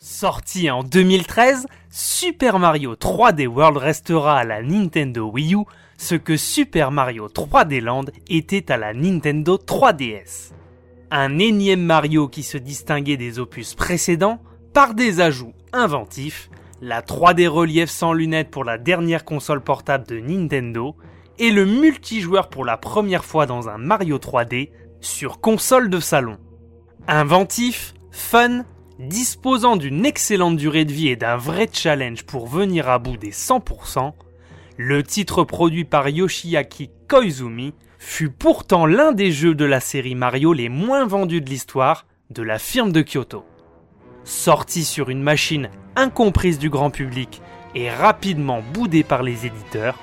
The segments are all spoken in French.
Sorti en 2013, Super Mario 3D World restera à la Nintendo Wii U ce que Super Mario 3D Land était à la Nintendo 3DS. Un énième Mario qui se distinguait des opus précédents par des ajouts inventifs, la 3D relief sans lunettes pour la dernière console portable de Nintendo et le multijoueur pour la première fois dans un Mario 3D sur console de salon. Inventif, fun, disposant d'une excellente durée de vie et d'un vrai challenge pour venir à bout des 100%, le titre produit par Yoshiaki Koizumi fut pourtant l'un des jeux de la série Mario les moins vendus de l'histoire de la firme de Kyoto. Sorti sur une machine incomprise du grand public et rapidement boudé par les éditeurs,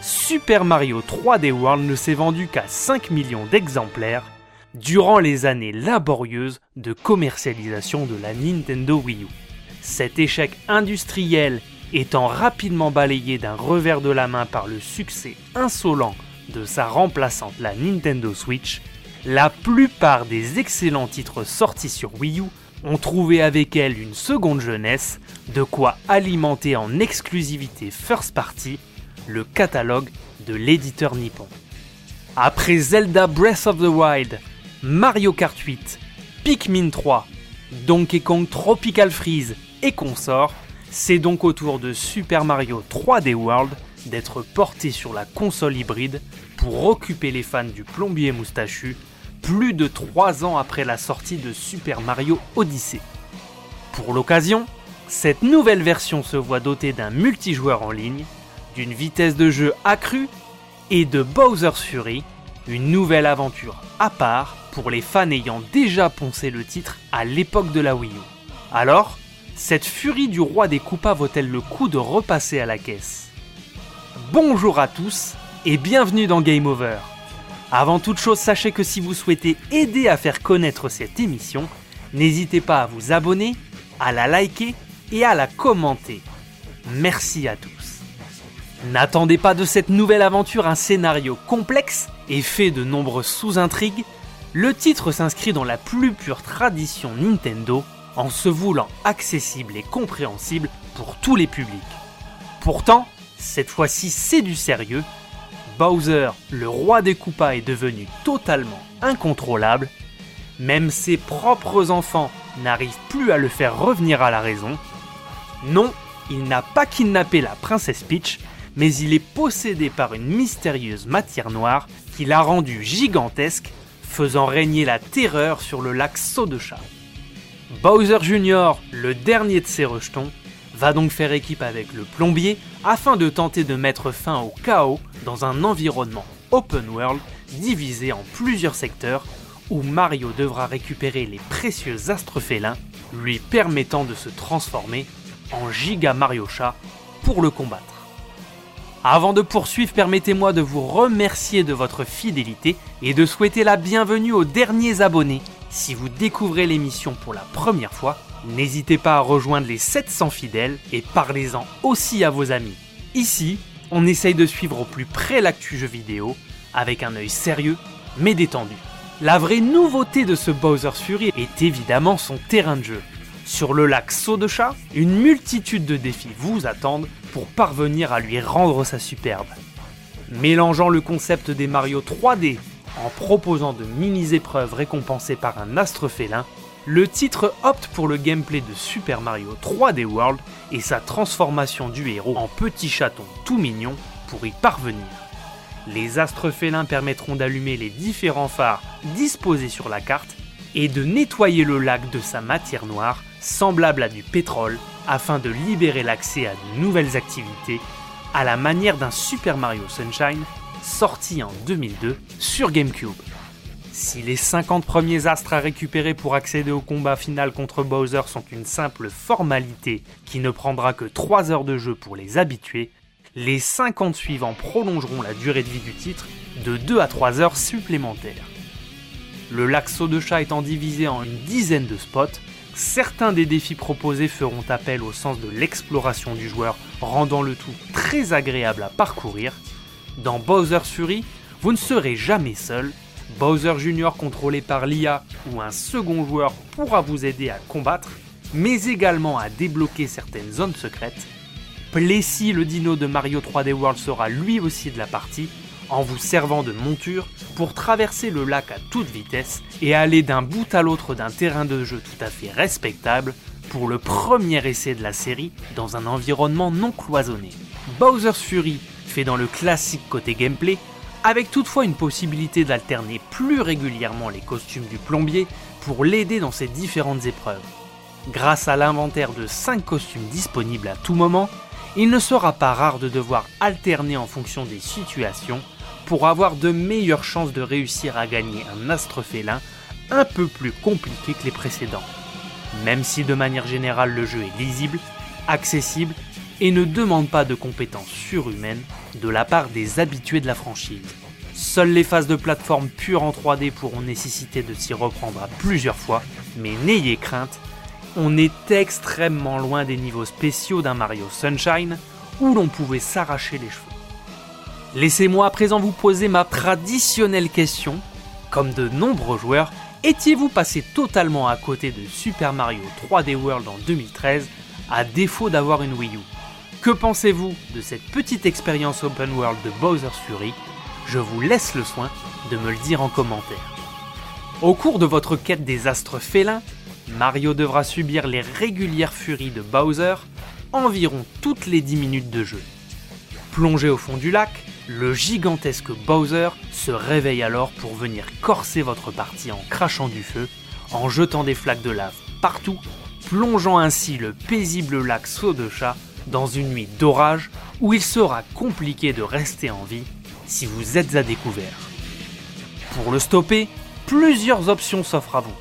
Super Mario 3D World ne s'est vendu qu'à 5 millions d'exemplaires durant les années laborieuses de commercialisation de la Nintendo Wii U. Cet échec industriel étant rapidement balayé d'un revers de la main par le succès insolent de sa remplaçante la Nintendo Switch, la plupart des excellents titres sortis sur Wii U ont trouvé avec elle une seconde jeunesse, de quoi alimenter en exclusivité first party le catalogue de l'éditeur nippon. Après Zelda Breath of the Wild, Mario Kart 8, Pikmin 3, Donkey Kong Tropical Freeze et consorts, c'est donc au tour de Super Mario 3D World d'être porté sur la console hybride pour occuper les fans du plombier moustachu plus de 3 ans après la sortie de Super Mario Odyssey. Pour l'occasion, cette nouvelle version se voit dotée d'un multijoueur en ligne, d'une vitesse de jeu accrue et de Bowser's Fury, une nouvelle aventure à part pour les fans ayant déjà poncé le titre à l'époque de la Wii U. Alors, cette furie du roi des Koopas vaut-elle le coup de repasser à la caisse? Bonjour à tous et bienvenue dans Game Over. Avant toute chose, sachez que si vous souhaitez aider à faire connaître cette émission, n'hésitez pas à vous abonner, à la liker et à la commenter. Merci à tous. N'attendez pas de cette nouvelle aventure un scénario complexe et fait de nombreuses sous-intrigues, le titre s'inscrit dans la plus pure tradition Nintendo en se voulant accessible et compréhensible pour tous les publics. Pourtant, cette fois-ci c'est du sérieux. Bowser, le roi des Koopas, est devenu totalement incontrôlable. Même ses propres enfants n'arrivent plus à le faire revenir à la raison. Non, il n'a pas kidnappé la princesse Peach, mais il est possédé par une mystérieuse matière noire qui l'a rendu gigantesque faisant régner la terreur sur le lac Saut de Chat. Bowser Jr., le dernier de ses rejetons, va donc faire équipe avec le plombier afin de tenter de mettre fin au chaos dans un environnement open world divisé en plusieurs secteurs où Mario devra récupérer les précieux astres félins lui permettant de se transformer en Giga Mario Chat pour le combattre. Avant de poursuivre, permettez-moi de vous remercier de votre fidélité et de souhaiter la bienvenue aux derniers abonnés. Si vous découvrez l'émission pour la première fois, n'hésitez pas à rejoindre les 700 fidèles et parlez-en aussi à vos amis. Ici, on essaye de suivre au plus près l'actu jeu vidéo, avec un œil sérieux mais détendu. La vraie nouveauté de ce Bowser's Fury est évidemment son terrain de jeu. Sur le lac Saut de Chat, une multitude de défis vous attendent pour parvenir à lui rendre sa superbe. Mélangeant le concept des Mario 3D en proposant de mini-épreuves récompensées par un astre félin, le titre opte pour le gameplay de Super Mario 3D World et sa transformation du héros en petit chaton tout mignon pour y parvenir. Les astres félins permettront d'allumer les différents phares disposés sur la carte et de nettoyer le lac de sa matière noire semblable à du pétrole afin de libérer l'accès à de nouvelles activités à la manière d'un Super Mario Sunshine sorti en 2002 sur GameCube. Si les 50 premiers astres à récupérer pour accéder au combat final contre Bowser sont une simple formalité qui ne prendra que 3 heures de jeu pour les habitués, les 50 suivants prolongeront la durée de vie du titre de 2 à 3 heures supplémentaires. Le lac Saut de Chat étant divisé en une dizaine de spots, certains des défis proposés feront appel au sens de l'exploration du joueur, rendant le tout très agréable à parcourir. Dans Bowser's Fury, vous ne serez jamais seul. Bowser Jr. contrôlé par l'IA ou un second joueur pourra vous aider à combattre. mais également à débloquer certaines zones secrètes, Plessis le dino de Mario 3D World sera lui aussi de la partie, en vous servant de monture pour traverser le lac à toute vitesse et aller d'un bout à l'autre d'un terrain de jeu tout à fait respectable pour le premier essai de la série dans un environnement non cloisonné. Bowser's Fury fait dans le classique côté gameplay, avec toutefois une possibilité d'alterner plus régulièrement les costumes du plombier pour l'aider dans ses différentes épreuves. Grâce à l'inventaire de 5 costumes disponibles à tout moment, il ne sera pas rare de devoir alterner en fonction des situations pour avoir de meilleures chances de réussir à gagner un astre félin un peu plus compliqué que les précédents. Même si de manière générale le jeu est lisible, accessible et ne demande pas de compétences surhumaines de la part des habitués de la franchise. Seules les phases de plateforme pure en 3D pourront nécessiter de s'y reprendre à plusieurs fois, mais n'ayez crainte, on est extrêmement loin des niveaux spéciaux d'un Mario Sunshine où l'on pouvait s'arracher les cheveux. Laissez-moi à présent vous poser ma traditionnelle question. Comme de nombreux joueurs, étiez-vous passé totalement à côté de Super Mario 3D World en 2013 à défaut d'avoir une Wii U? Que pensez-vous de cette petite expérience open world de Bowser's Fury? Je vous laisse le soin de me le dire en commentaire. Au cours de votre quête des astres félins, Mario devra subir les régulières furies de Bowser environ toutes les 10 minutes de jeu. Plongé au fond du lac, le gigantesque Bowser se réveille alors pour venir corser votre partie en crachant du feu, en jetant des flaques de lave partout, plongeant ainsi le paisible lac Saut de Chat dans une nuit d'orage où il sera compliqué de rester en vie si vous êtes à découvert. Pour le stopper, plusieurs options s'offrent à vous.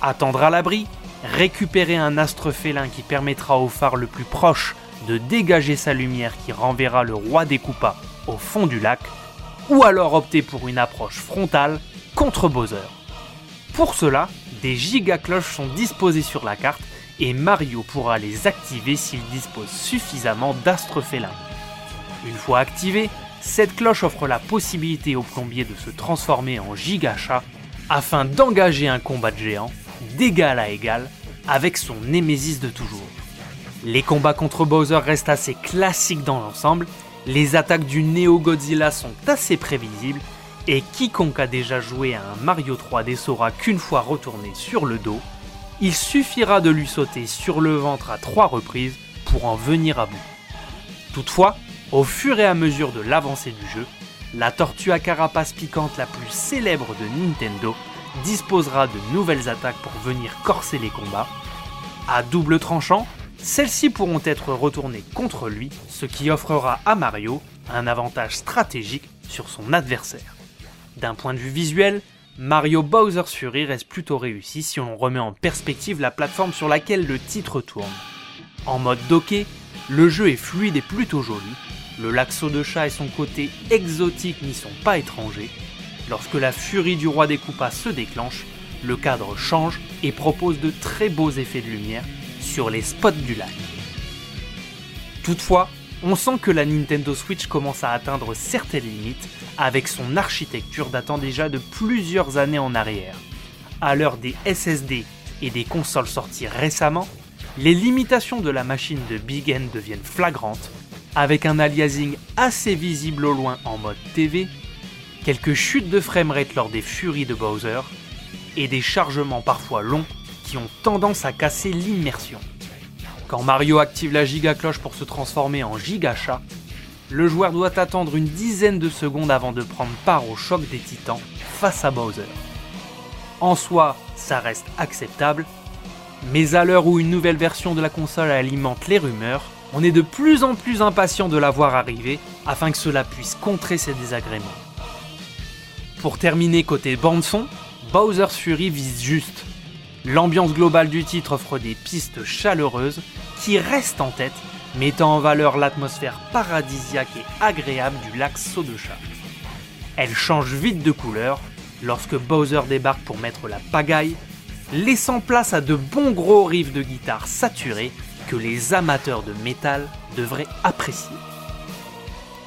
Attendre à l'abri, récupérer un astre félin qui permettra au phare le plus proche de dégager sa lumière qui renverra le roi des Koopas au fond du lac, ou alors opter pour une approche frontale contre Bowser. Pour cela, des gigacloches sont disposées sur la carte et Mario pourra les activer s'il dispose suffisamment d'astres félins. Une fois activée, cette cloche offre la possibilité au plombier de se transformer en gigachat afin d'engager un combat de géant d'égal à égal avec son némésis de toujours. Les combats contre Bowser restent assez classiques dans l'ensemble les attaques du Neo Godzilla sont assez prévisibles et quiconque a déjà joué à un Mario 3D saura qu'une fois retourné sur le dos, il suffira de lui sauter sur le ventre à trois reprises pour en venir à bout. Toutefois, au fur et à mesure de l'avancée du jeu, la tortue à carapace piquante la plus célèbre de Nintendo disposera de nouvelles attaques pour venir corser les combats. À double tranchant, celles-ci pourront être retournées contre lui, ce qui offrera à Mario un avantage stratégique sur son adversaire. D'un point de vue visuel, Mario Bowser's Fury reste plutôt réussi si on remet en perspective la plateforme sur laquelle le titre tourne. En mode docké, le jeu est fluide et plutôt joli, le laxo de chat et son côté exotique n'y sont pas étrangers. Lorsque la furie du roi des Koopas se déclenche, le cadre change et propose de très beaux effets de lumière sur les spots du lac. Toutefois, on sent que la Nintendo Switch commence à atteindre certaines limites avec son architecture datant déjà de plusieurs années en arrière. À l'heure des SSD et des consoles sorties récemment, les limitations de la machine de Big N deviennent flagrantes, avec un aliasing assez visible au loin en mode TV, quelques chutes de framerate lors des furies de Bowser, et des chargements parfois longs ont tendance à casser l'immersion. Quand Mario active la giga cloche pour se transformer en giga chat, le joueur doit attendre une dizaine de secondes avant de prendre part au choc des titans face à Bowser. En soi, ça reste acceptable, mais à l'heure où une nouvelle version de la console alimente les rumeurs, on est de plus en plus impatient de la voir arriver afin que cela puisse contrer ces désagréments. Pour terminer côté bande son, Bowser's Fury vise juste L'ambiance globale du titre offre des pistes chaleureuses qui restent en tête, mettant en valeur l'atmosphère paradisiaque et agréable du lac Saut de Chat. Elle change vite de couleur lorsque Bowser débarque pour mettre la pagaille, laissant place à de bons gros riffs de guitare saturés que les amateurs de métal devraient apprécier.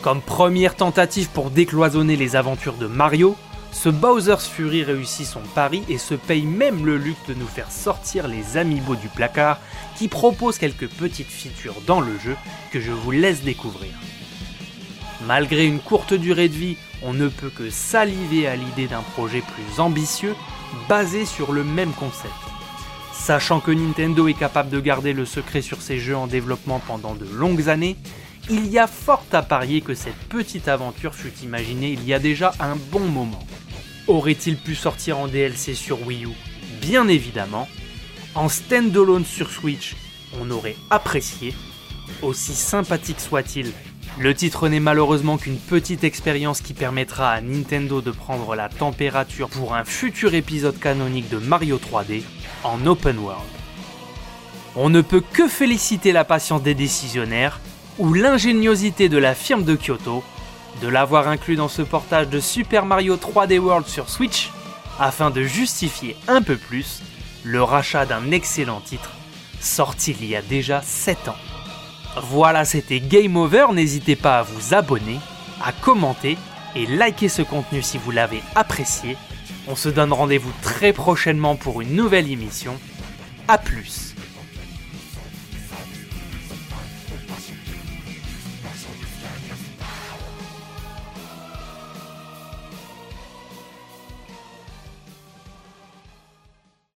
Comme première tentative pour décloisonner les aventures de Mario, ce Bowser's Fury réussit son pari et se paye même le luxe de nous faire sortir les amiibo du placard qui proposent quelques petites features dans le jeu que je vous laisse découvrir. Malgré une courte durée de vie, on ne peut que saliver à l'idée d'un projet plus ambitieux basé sur le même concept. Sachant que Nintendo est capable de garder le secret sur ses jeux en développement pendant de longues années, il y a fort à parier que cette petite aventure fut imaginée il y a déjà un bon moment. Aurait-il pu sortir en DLC sur Wii U Bien évidemment. En standalone sur Switch, on aurait apprécié. Aussi sympathique soit-il, le titre n'est malheureusement qu'une petite expérience qui permettra à Nintendo de prendre la température pour un futur épisode canonique de Mario 3D en open world. On ne peut que féliciter la patience des décisionnaires ou l'ingéniosité de la firme de Kyoto de l'avoir inclus dans ce portage de Super Mario 3D World sur Switch afin de justifier un peu plus le rachat d'un excellent titre sorti il y a déjà 7 ans. Voilà, c'était Game Over, n'hésitez pas à vous abonner, à commenter et liker ce contenu si vous l'avez apprécié. On se donne rendez-vous très prochainement pour une nouvelle émission. A plus